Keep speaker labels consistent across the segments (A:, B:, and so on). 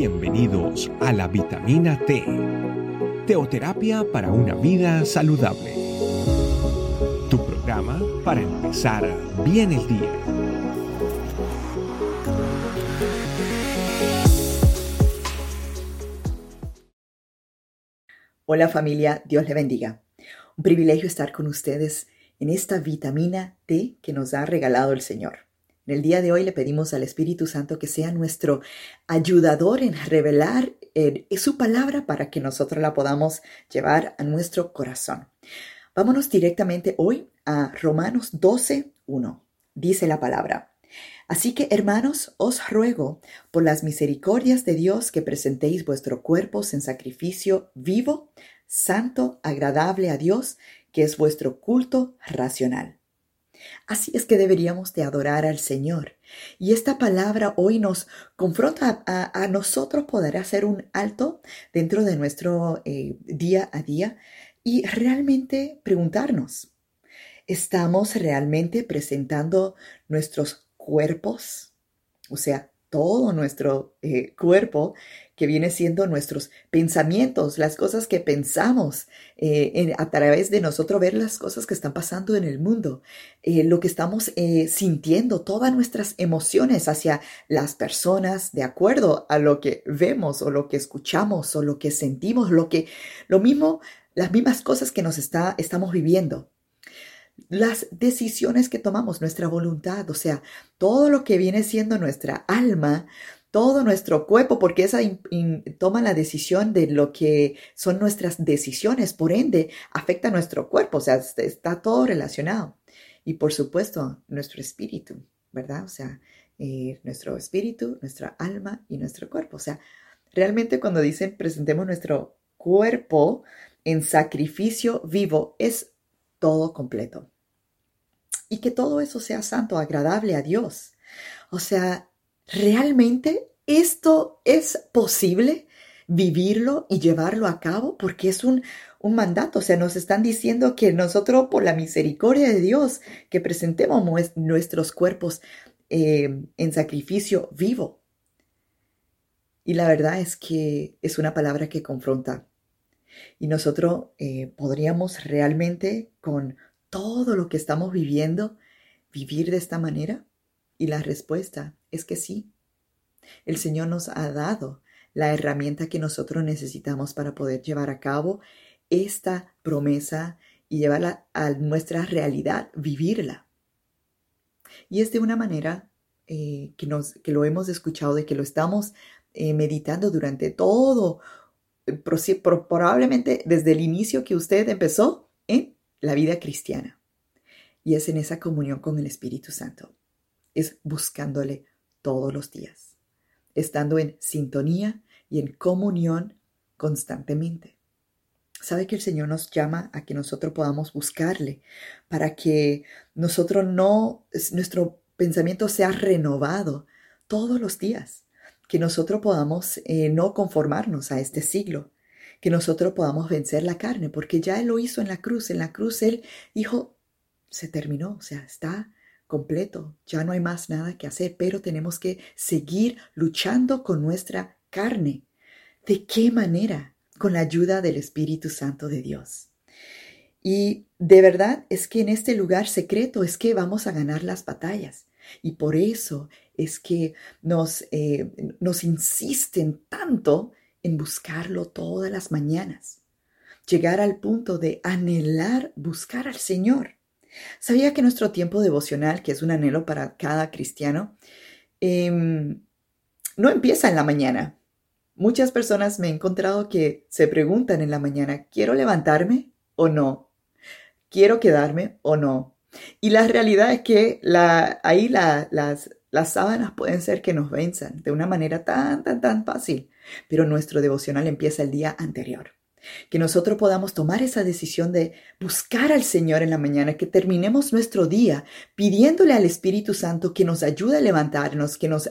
A: Bienvenidos a la vitamina T, teoterapia para una vida saludable. Tu programa para empezar bien el día.
B: Hola familia, Dios le bendiga. Un privilegio estar con ustedes en esta vitamina T que nos ha regalado el Señor. En el día de hoy le pedimos al Espíritu Santo que sea nuestro ayudador en revelar su palabra para que nosotros la podamos llevar a nuestro corazón. Vámonos directamente hoy a Romanos 12, 1. Dice la palabra. Así que, hermanos, os ruego por las misericordias de Dios que presentéis vuestro cuerpo en sacrificio vivo, santo, agradable a Dios, que es vuestro culto racional. Así es que deberíamos de adorar al Señor. Y esta palabra hoy nos confronta a, nosotros poder hacer un alto dentro de nuestro eh, día a día y realmente preguntarnos, ¿estamos realmente presentando nuestros cuerpos? O sea, todo nuestro eh, cuerpo que viene siendo nuestros pensamientos, las cosas que pensamos eh, a través de nosotros ver las cosas que están pasando en el mundo, eh, lo que estamos sintiendo, todas nuestras emociones hacia las personas de acuerdo a lo que vemos o lo que escuchamos o lo que sentimos, lo que, lo mismo, las mismas cosas que nos está, estamos viviendo las decisiones que tomamos, nuestra voluntad, o sea, todo lo que viene siendo nuestra alma, todo nuestro cuerpo, porque esa toma la decisión de lo que son nuestras decisiones, por ende, afecta nuestro cuerpo, o sea, está todo relacionado. Y por supuesto, nuestro espíritu, ¿verdad? O sea, eh, nuestro espíritu, nuestra alma y nuestro cuerpo. O sea, realmente cuando dicen presentemos nuestro cuerpo en sacrificio vivo, es todo completo. Y que todo eso sea santo, agradable a Dios. O sea, ¿realmente esto es posible? vivirlo y llevarlo a cabo porque es un, un, mandato. O sea, nos están diciendo que nosotros, por la misericordia de Dios, que presentemos nuestros cuerpos eh, en sacrificio vivo. Y la verdad es que es una palabra que confronta. Y nosotros eh, podríamos realmente, con todo lo que estamos viviendo, vivir de esta manera. Y la respuesta es que sí. El Señor nos ha dado la herramienta que nosotros necesitamos para poder llevar a cabo esta promesa y llevarla a nuestra realidad, vivirla. Y es de una manera eh, que, nos, que lo hemos escuchado, de que lo estamos eh, meditando durante todo probablemente desde el inicio que usted empezó en la vida cristiana. Y es en esa comunión con el Espíritu Santo. Es buscándole todos los días, estando en sintonía y en comunión constantemente. Sabe que el Señor nos llama a que nosotros podamos buscarle para que nosotros no, nuestro pensamiento sea renovado todos los días que nosotros podamos eh, no conformarnos a este siglo, que nosotros podamos vencer la carne, porque ya Él lo hizo en la cruz. En la cruz Él dijo, se terminó, o sea, está completo, ya no hay más nada que hacer, pero tenemos que seguir luchando con nuestra carne. ¿De qué manera? Con la ayuda del Espíritu Santo de Dios. Y de verdad es que en este lugar secreto es que vamos a ganar las batallas. Y por eso es que nos, eh, nos insisten tanto en buscarlo todas las mañanas. Llegar al punto de anhelar buscar al Señor. Sabía que nuestro tiempo devocional, que es un anhelo para cada cristiano, em, no empieza en la mañana. Muchas personas me he encontrado que se preguntan en la mañana, ¿quiero levantarme o no? ¿Quiero quedarme o no? Y la realidad es que la, ahí las, las sábanas pueden ser que nos venzan de una manera tan, tan, tan fácil, pero nuestro devocional empieza el día anterior. Que nosotros podamos tomar esa decisión de buscar al Señor en la mañana, que terminemos nuestro día pidiéndole al Espíritu Santo que nos ayude a levantarnos, que nos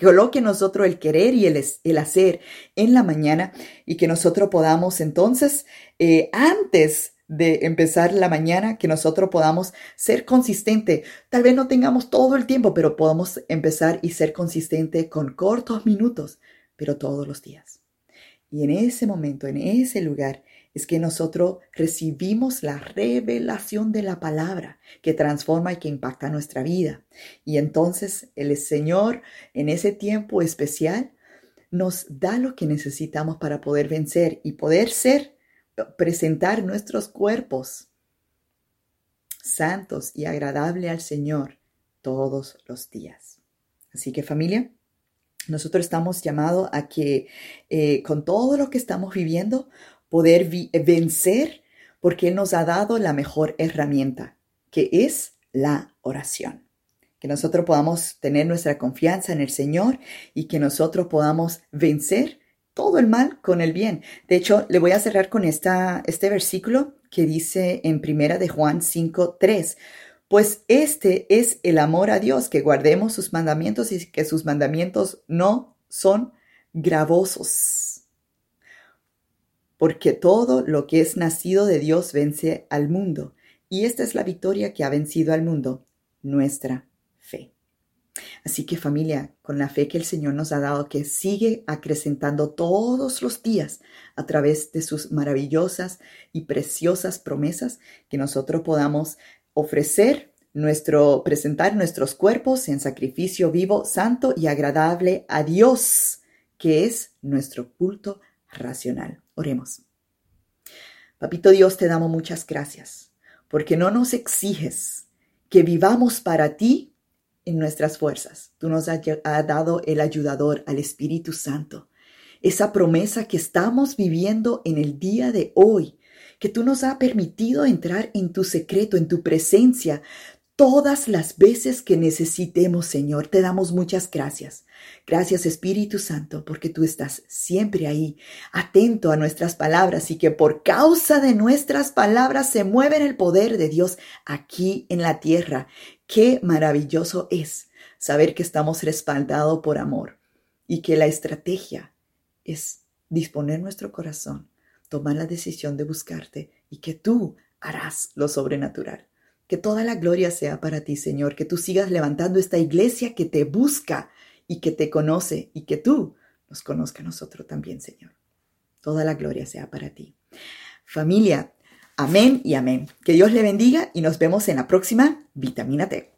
B: coloque nosotros el querer y el, el, hacer en la mañana y que nosotros podamos entonces, eh, antes de empezar la mañana, que nosotros podamos ser consistente. Tal vez no tengamos todo el tiempo, pero podamos empezar y ser consistente con cortos minutos pero todos los días. Y en ese momento, en ese lugar, es que nosotros recibimos la revelación de la palabra que transforma y que impacta nuestra vida. Y entonces el Señor en ese tiempo especial nos da lo que necesitamos para poder vencer y poder ser, presentar nuestros cuerpos santos y agradables al Señor todos los días. Así que familia, nosotros estamos llamados a que eh, con todo lo que estamos viviendo, poder vencer porque Él nos ha dado la mejor herramienta, que es la oración. Que nosotros podamos tener nuestra confianza en el Señor y que nosotros podamos vencer todo el mal con el bien. De hecho, le voy a cerrar con esta, este versículo que dice en primera de Juan 5, 3. Pues este es el amor a Dios, que guardemos sus mandamientos y que sus mandamientos no son gravosos. Porque todo lo que es nacido de Dios vence al mundo. Y esta es la victoria que ha vencido al mundo, nuestra fe. Así que familia, con la fe que el Señor nos ha dado, que sigue acrecentando todos los días a través de sus maravillosas y preciosas promesas, que nosotros podamos ofrecer nuestro, presentar nuestros cuerpos en sacrificio vivo, santo y agradable a Dios, que es nuestro culto racional. Oremos. Papito Dios, te damos muchas gracias, porque no nos exiges que vivamos para ti en nuestras fuerzas. Tú nos has dado el ayudador, al Espíritu Santo. Esa promesa que estamos viviendo en el día de hoy que tú nos has permitido entrar en tu secreto, en tu presencia, todas las veces que necesitemos, Señor. Te damos muchas gracias. Gracias Espíritu Santo, porque tú estás siempre ahí, atento a nuestras palabras y que por causa de nuestras palabras se mueve el poder de Dios aquí en la tierra. Qué maravilloso es saber que estamos respaldados por amor y que la estrategia es disponer nuestro corazón toma la decisión de buscarte y que tú harás lo sobrenatural. Que toda la gloria sea para ti, Señor, que tú sigas levantando esta iglesia que te busca y que te conoce y que tú nos conozca a nosotros también, Señor. Toda la gloria sea para ti. Familia, amén y amén. Que Dios le bendiga y nos vemos en la próxima Vitamina T.